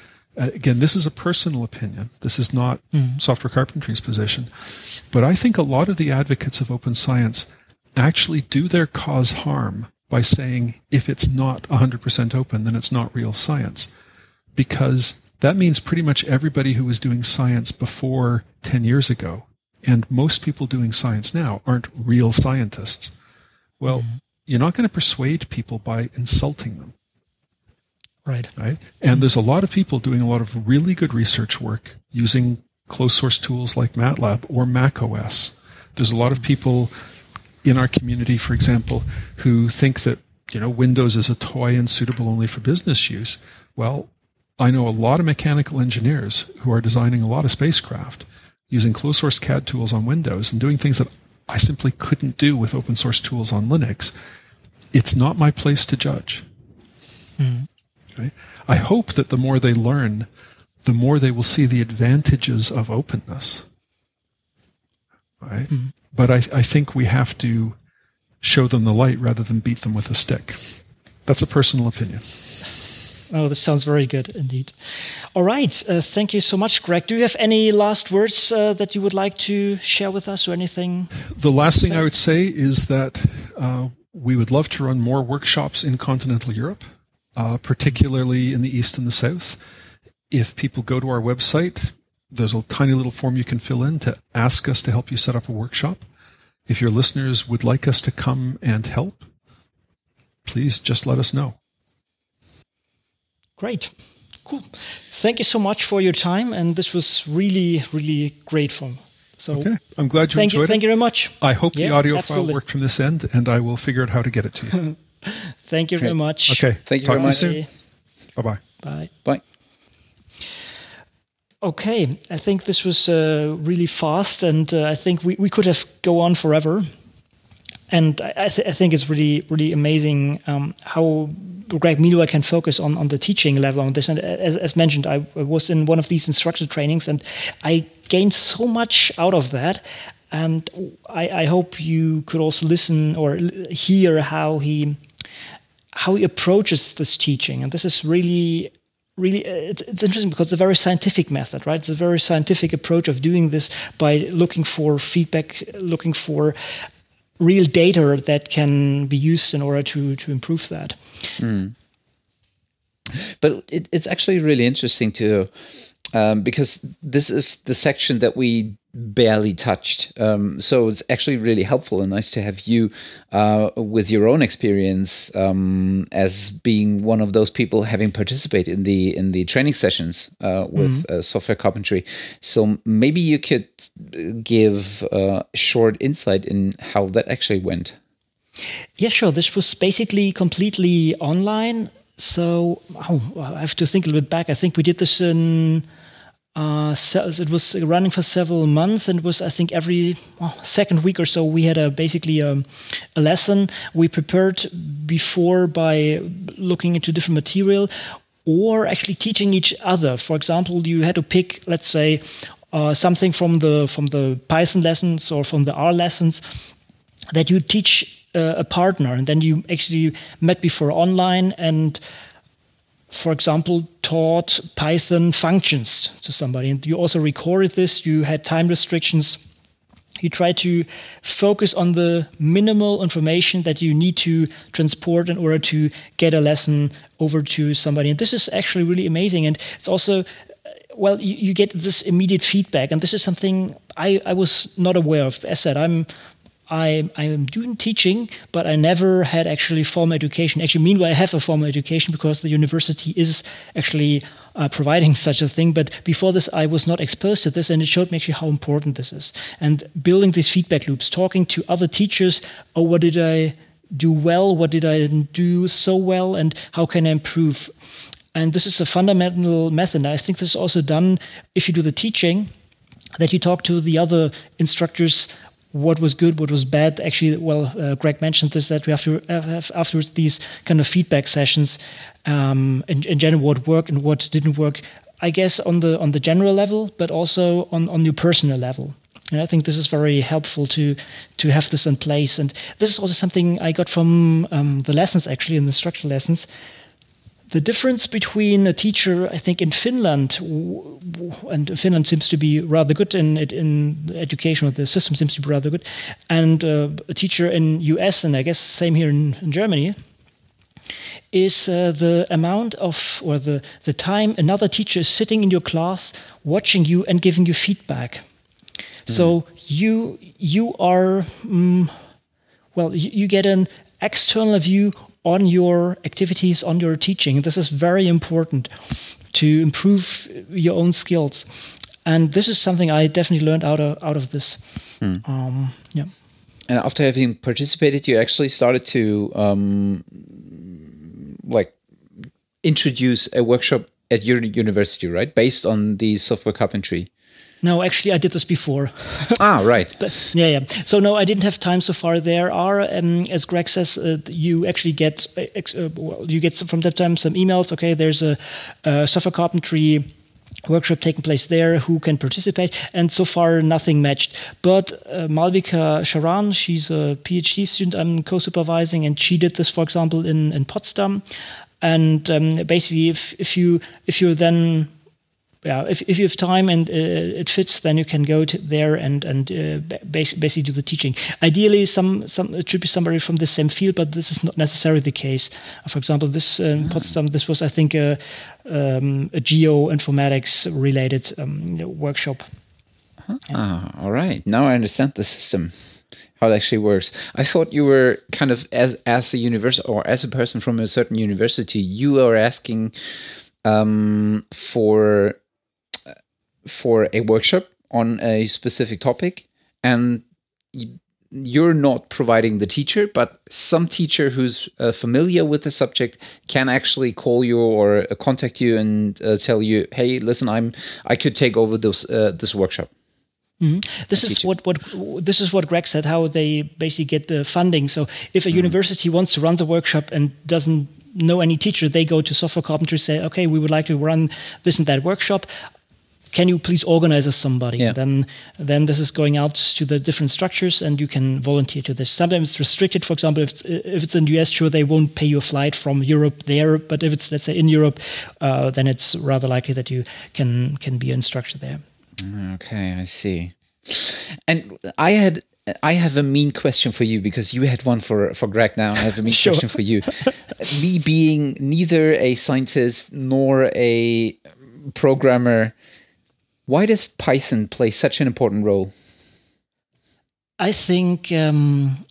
Uh, again, this is a personal opinion. This is not mm. software carpentry's position. But I think a lot of the advocates of open science actually do their cause harm by saying if it's not 100% open, then it's not real science because that means pretty much everybody who was doing science before 10 years ago and most people doing science now aren't real scientists. Well, mm-hmm. you're not going to persuade people by insulting them. Right. Right. And there's a lot of people doing a lot of really good research work using closed source tools like MATLAB or macOS. There's a lot of people in our community, for example, who think that, you know, Windows is a toy and suitable only for business use. Well, I know a lot of mechanical engineers who are designing a lot of spacecraft using closed source CAD tools on Windows and doing things that I simply couldn't do with open source tools on Linux. It's not my place to judge. Mm. Okay? I hope that the more they learn, the more they will see the advantages of openness. Right? Mm. But I, I think we have to show them the light rather than beat them with a stick. That's a personal opinion. Oh, this sounds very good indeed. All right. Uh, thank you so much, Greg. Do you have any last words uh, that you would like to share with us or anything? The last thing I would say is that uh, we would love to run more workshops in continental Europe, uh, particularly in the East and the South. If people go to our website, there's a tiny little form you can fill in to ask us to help you set up a workshop. If your listeners would like us to come and help, please just let us know. Great. Cool. Thank you so much for your time. And this was really, really great fun. So okay. I'm glad you thank enjoyed you, it. Thank you very much. I hope yeah, the audio absolutely. file worked from this end and I will figure out how to get it to you. thank you very much. Okay. Thank you Talk very much. soon. Bye-bye. Bye. Bye. Okay, I think this was uh, really fast, and uh, I think we, we could have go on forever. And I, th- I think it's really really amazing um, how Greg Wilson can focus on, on the teaching level on this. And as, as mentioned, I was in one of these instructor trainings and I gained so much out of that. And I, I hope you could also listen or hear how he how he approaches this teaching. And this is really really it's, it's, interesting because it's a very scientific method right it's a very scientific approach of doing this by looking for feedback looking for real data that can be used in order to to improve that. Mm. But it, it's actually really interesting to um, because this is the section that we barely touched. Um, so it's actually really helpful and nice to have you uh, with your own experience um, as being one of those people having participated in the in the training sessions uh, with mm-hmm. uh, software carpentry. So maybe you could give a short insight in how that actually went. Yeah, sure. This was basically completely online. So oh, I have to think a little bit back. I think we did this in uh, so it was running for several months and was I think every well, second week or so we had a basically a, um, a, lesson we prepared before by looking into different material or actually teaching each other. For example, you had to pick let's say uh, something from the from the Python lessons or from the R lessons that you teach uh, a partner and then you actually met before online and for example, taught Python functions to somebody, and you also recorded this, you had time restrictions. You try to focus on the minimal information that you need to transport in order to get a lesson over to somebody. And this is actually really amazing. And it's also, uh, well, you, you get this immediate feedback. And this is something I, I was not aware of. As said, I'm I, am doing teaching, but I never had actually formal education. Actually, meanwhile, I have a formal education because the university is actually uh, providing such a thing. But before this, I was not exposed to this, and it showed me actually how important this is. And building these feedback loops, talking to other teachers, oh, what did I do well? What did I do so well? And how can I improve? And this is a fundamental method. And I think this is also done if you do the teaching that you talk to the other instructors what was good, what was bad. Actually, well, uh, Greg mentioned this that we have to have afterwards these kind of feedback sessions um, in, in general what worked and what didn't work. I guess on the on the general level, but also on on your personal level. And I think this is very helpful to to have this in place. And this is also something I got from um, the lessons actually in the structural lessons the difference between a teacher, I think, in Finland, and Finland seems to be rather good in in education, the system seems to be rather good, and uh, a teacher in US, and I guess same here in, in Germany, is uh, the amount of or the the time another teacher is sitting in your class, watching you and giving you feedback. Mm. So you you are mm, well, you, you get an external view on your activities, on your teaching. This is very important to improve your own skills. And this is something I definitely learned out of, out of this. Hmm. Um, yeah. And after having participated, you actually started to um, like introduce a workshop at your university, right? Based on the software carpentry. No, actually, I did this before. ah, right. But, yeah, yeah. So no, I didn't have time so far. There are, um, as Greg says, uh, you actually get uh, uh well, you get some, from that time some emails. Okay, there's a, a software carpentry workshop taking place there who can participate and so far nothing matched but uh, malvika sharan she's a phd student i'm co-supervising and she did this for example in, in potsdam and um, basically if, if you if you then yeah, if, if you have time and uh, it fits, then you can go there and and uh, basically do the teaching. Ideally, some some it should be somebody from the same field, but this is not necessarily the case. For example, this uh, in mm. Potsdam, this was I think a, um, a geoinformatics related um, workshop. Huh? Yeah. Ah, all right. Now I understand the system how it actually works. I thought you were kind of as as a university or as a person from a certain university, you are asking um, for for a workshop on a specific topic and you're not providing the teacher, but some teacher who's uh, familiar with the subject can actually call you or uh, contact you and uh, tell you, "Hey, listen, I'm I could take over this uh, this workshop." Mm-hmm. This is what, what this is what Greg said. How they basically get the funding. So if a mm-hmm. university wants to run the workshop and doesn't know any teacher, they go to software carpentry say, "Okay, we would like to run this and that workshop can you please organize as somebody? Yeah. Then, then this is going out to the different structures, and you can volunteer to this. Sometimes it's restricted. For example, if it's, if it's in the US, sure they won't pay you a flight from Europe there. But if it's let's say in Europe, uh, then it's rather likely that you can can be an instructor there. Okay, I see. And I had I have a mean question for you because you had one for for Greg. Now I have a mean sure. question for you. Me being neither a scientist nor a programmer, why does Python play such an important role? I think um,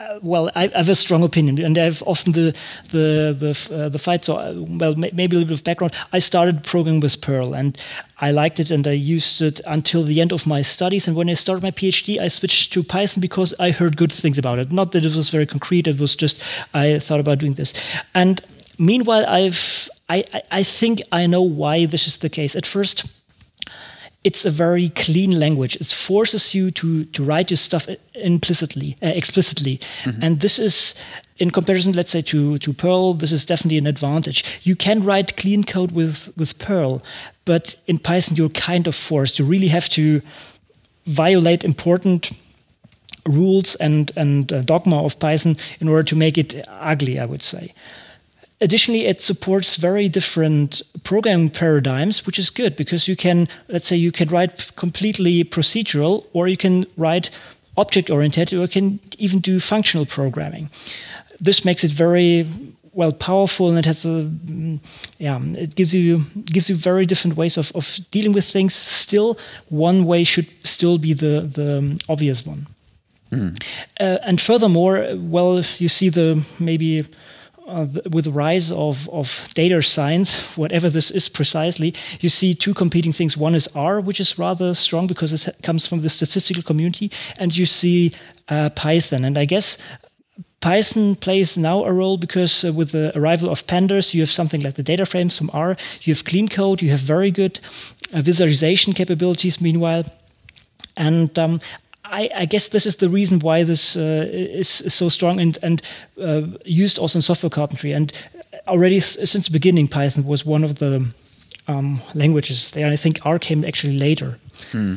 uh, well, I, I, have a strong opinion, and I have often the the the uh, the fight. So, well, maybe a little bit of background. I started programming with Perl, and I liked it, and I used it until the end of my studies. And when I started my PhD, I switched to Python because I heard good things about it. Not that it was very concrete; it was just I thought about doing this. And meanwhile, I've I, I think I know why this is the case. At first, it's a very clean language. It forces you to to write your stuff implicitly, uh, explicitly, mm-hmm. and this is in comparison, let's say to to Perl, this is definitely an advantage. You can write clean code with with Perl, but in Python you're kind of forced. You really have to violate important rules and and uh, dogma of Python in order to make it ugly. I would say. Additionally, it supports very different programming paradigms, which is good because you can, let's say, you can write completely procedural, or you can write object oriented, or you can even do functional programming. This makes it very well powerful, and it has a, yeah, it gives you gives you very different ways of, of dealing with things. Still, one way should still be the the obvious one. Mm. Uh, and furthermore, well, you see the maybe uh, with the rise of, of data science, whatever this is precisely, you see two competing things. One is R, which is rather strong because it comes from the statistical community, and you see uh, Python. And I guess Python plays now a role because uh, with the arrival of pandas, you have something like the data frames from R, you have clean code, you have very good uh, visualization capabilities meanwhile. And um, I, I, guess this is the reason why this uh, is, is, so strong and, and uh, used also in software carpentry. And already since the beginning, Python was one of the um, languages there. And I think R came actually later. Hmm.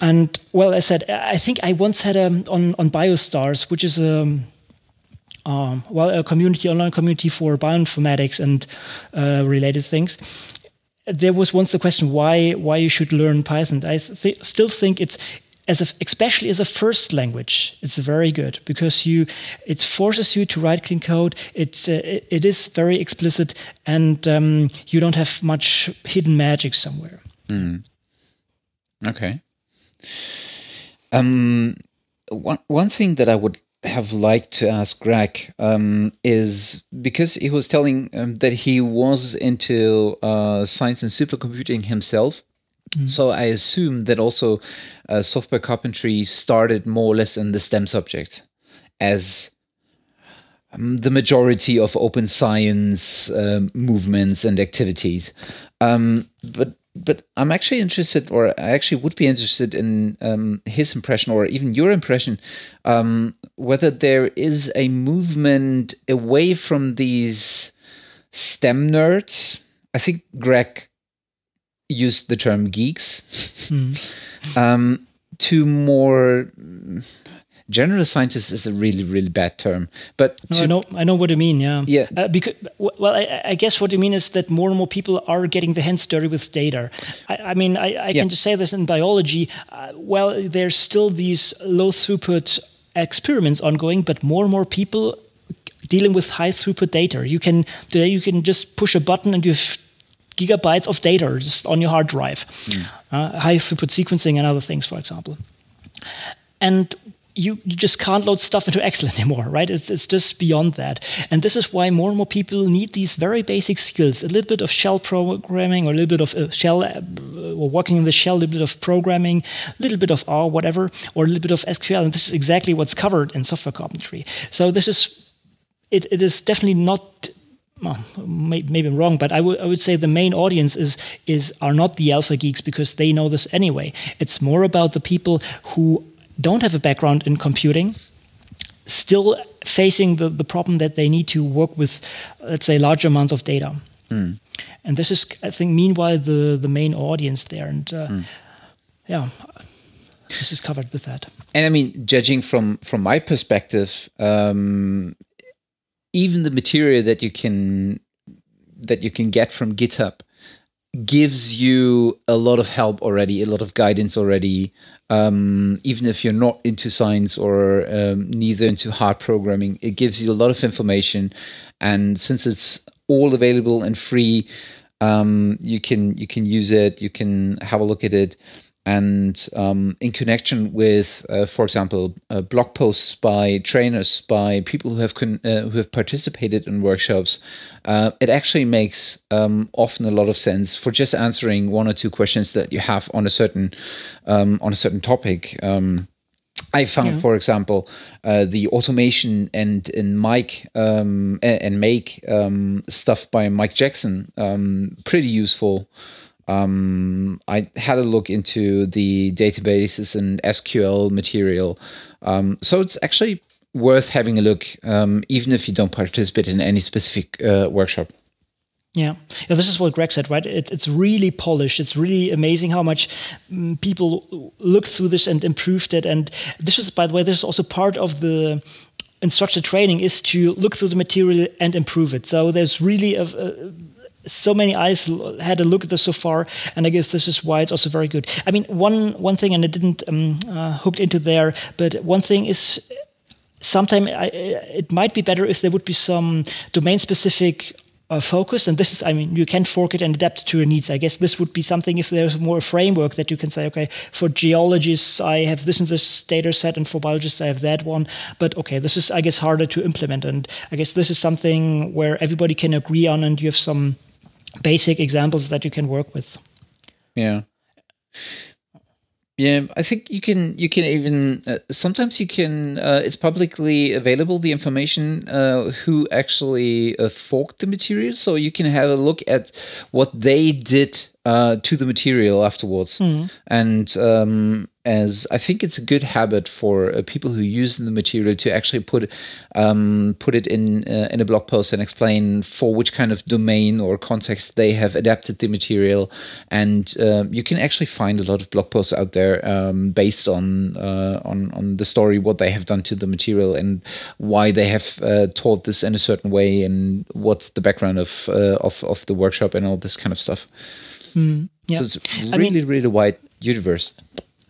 And well, I said, I think I once had a, on, on BioStars, which is a, um, um, well, a community, online community for bioinformatics and uh, related things there was once the question why why you should learn Python. I th still think it's as a, especially as a first language, it's very good because you it forces you to write clean code. Uh, it, it is very explicit, and um, you don't have much hidden magic somewhere. Mm. Okay. Um, one one thing that I would have liked to ask Greg um, is because he was telling um, that he was into uh, science and supercomputing himself. Mm. So I assume that also uh, software carpentry started more or less in the STEM subject as um, the majority of open science um, movements and activities. Um, but but I'm actually interested, or I actually would be interested in um, his impression, or even your impression, um, whether there is a movement away from these STEM nerds. I think Greg used the term geeks. Mm. um, to more general scientists is a really really bad term but no, i know i know what you mean yeah. Yeah. Uh, because well I, I, guess what you mean is that more and more people are getting their hands dirty with data. I, I mean i, I yeah. can just say this in biology uh, well there's still these low throughput experiments ongoing but more and more people dealing with high throughput data. You can today you can just push a button and you've gigabytes of data just on your hard drive, mm. uh, high throughput sequencing and other things, for example. And you, you just can't load stuff into Excel anymore, right? It's, it's just beyond that. And this is why more and more people need these very basic skills a little bit of shell programming, or a little bit of uh, shell, uh, or working in the shell, a little bit of programming, a little bit of R, whatever, or a little bit of SQL. And this is exactly what's covered in software carpentry. So this is, it, it is definitely not well, maybe I'm wrong, but I would I would say the main audience is is are not the alpha geeks because they know this anyway. It's more about the people who don't have a background in computing, still facing the, the problem that they need to work with, let's say, large amounts of data. Mm. And this is, I think, meanwhile the the main audience there, and uh, mm. yeah. This is covered with that, and I mean, judging from from my perspective, um, even the material that you can that you can get from GitHub gives you a lot of help already, a lot of guidance already. Um, even if you're not into science or um, neither into hard programming, it gives you a lot of information. And since it's all available and free, um, you can you can use it. You can have a look at it and um, in connection with, uh, for example, uh, blog posts by trainers, by people who have con- uh, who have participated in workshops, uh, it actually makes um, often a lot of sense for just answering one or two questions that you have on a certain um, on a certain topic. Um, I found, yeah. for example, uh, the automation and in Mike um, and, and, make um, stuff by Mike Jackson pretty useful Um, I had a look into the databases and SQL material. Um, so it's actually worth having a look, um, even if you don't participate in any specific uh, workshop. Yeah. yeah, this is what Greg said, right? It, it's really polished. It's really amazing how much um, people looked through this and improved it. And this is, by the way, this is also part of the instructor training is to look through the material and improve it. So there's really a, a so many eyes had a look at this so far, and I guess this is why it's also very good. I mean, one one thing, and it didn't um, uh, hooked into there, but one thing is sometimes it might be better if there would be some domain specific uh, focus and this is i mean you can fork it and adapt to your needs i guess this would be something if there's more framework that you can say okay for geologists i have this and this data set and for biologists i have that one but okay this is i guess harder to implement and i guess this is something where everybody can agree on and you have some basic examples that you can work with yeah yeah, I think you can. You can even uh, sometimes you can. Uh, it's publicly available the information uh, who actually uh, forked the material, so you can have a look at what they did uh, to the material afterwards. Mm. And um, as I think it's a good habit for uh, people who use the material to actually put um, put it in uh, in a blog post and explain for which kind of domain or context they have adapted the material. And um, you can actually find a lot of blog posts out there um, based on uh, on on the story, what they have done to the material, and why they have uh, taught this in a certain way, and what's the background of uh, of of the workshop and all this kind of stuff. Mm, yeah. So it's really, I mean, really wide universe.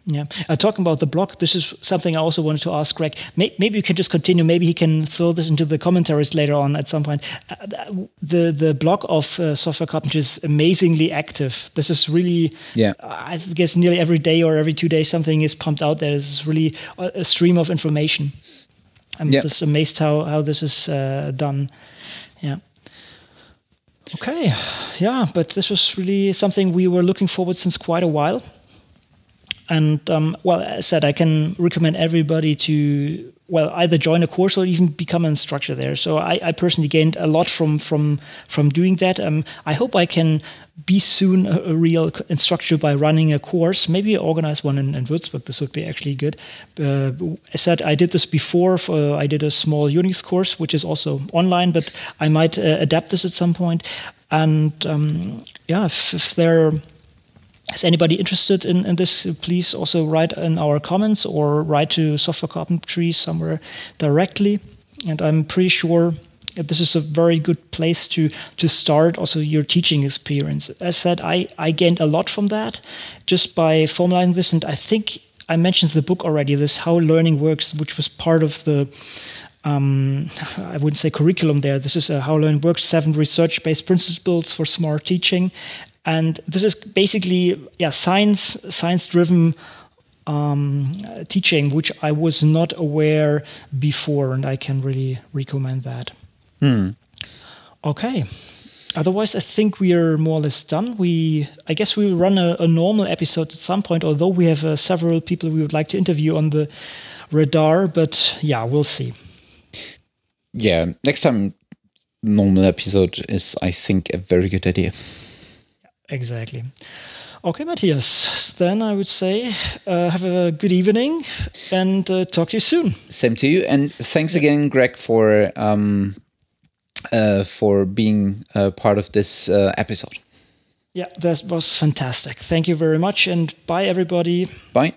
Yeah. Uh, talking about the blog, this is something I also wanted to ask Greg. May- maybe you can just continue. Maybe he can throw this into the commentaries later on at some point. Uh, the the blog of uh, Software Carpentry is amazingly active. This is really, yeah. I guess nearly every day or every two days something is pumped out. There is really a, a stream of information. I'm yeah. just amazed how how this is uh, done. Yeah. Okay, yeah, but this was really something we were looking forward since quite a while. And um, well, as I said, I can recommend everybody to well either join a course or even become an instructor there. So I, I personally gained a lot from from from doing that. Um, I hope I can be soon a, a, real instructor by running a course. Maybe organize one in, in Würzburg. This would be actually good. Uh, I said I did this before. For, I did a small Unix course, which is also online, but I might uh, adapt this at some point. And um, yeah, if, if there is anybody interested in, in this, please also write in our comments or write to Software Carpentry somewhere directly. And I'm pretty sure this is a very good place to to start also your teaching experience. As said, I, I gained a lot from that just by formalizing this, and I think I mentioned the book already. This How Learning Works, which was part of the um, I wouldn't say curriculum there. This is a How Learning Works: Seven Research-Based Principles for Smart Teaching, and this is basically yeah science science driven um, teaching which i was not aware before and i can really recommend that. Hmm. okay. Otherwise i think we are more or less done. We i guess we will run a, a normal episode at some point although we have uh, several people we would like to interview on the radar but yeah we'll see. Yeah next time normal episode is i think a very good idea Exactly. Okay, Matthias, then I would say uh, have a good evening and uh, talk to you soon. Same to you. And thanks again, Greg, for, um, uh, for being part of this uh, episode. Yeah, that was fantastic. Thank you very much. And bye, everybody. Bye.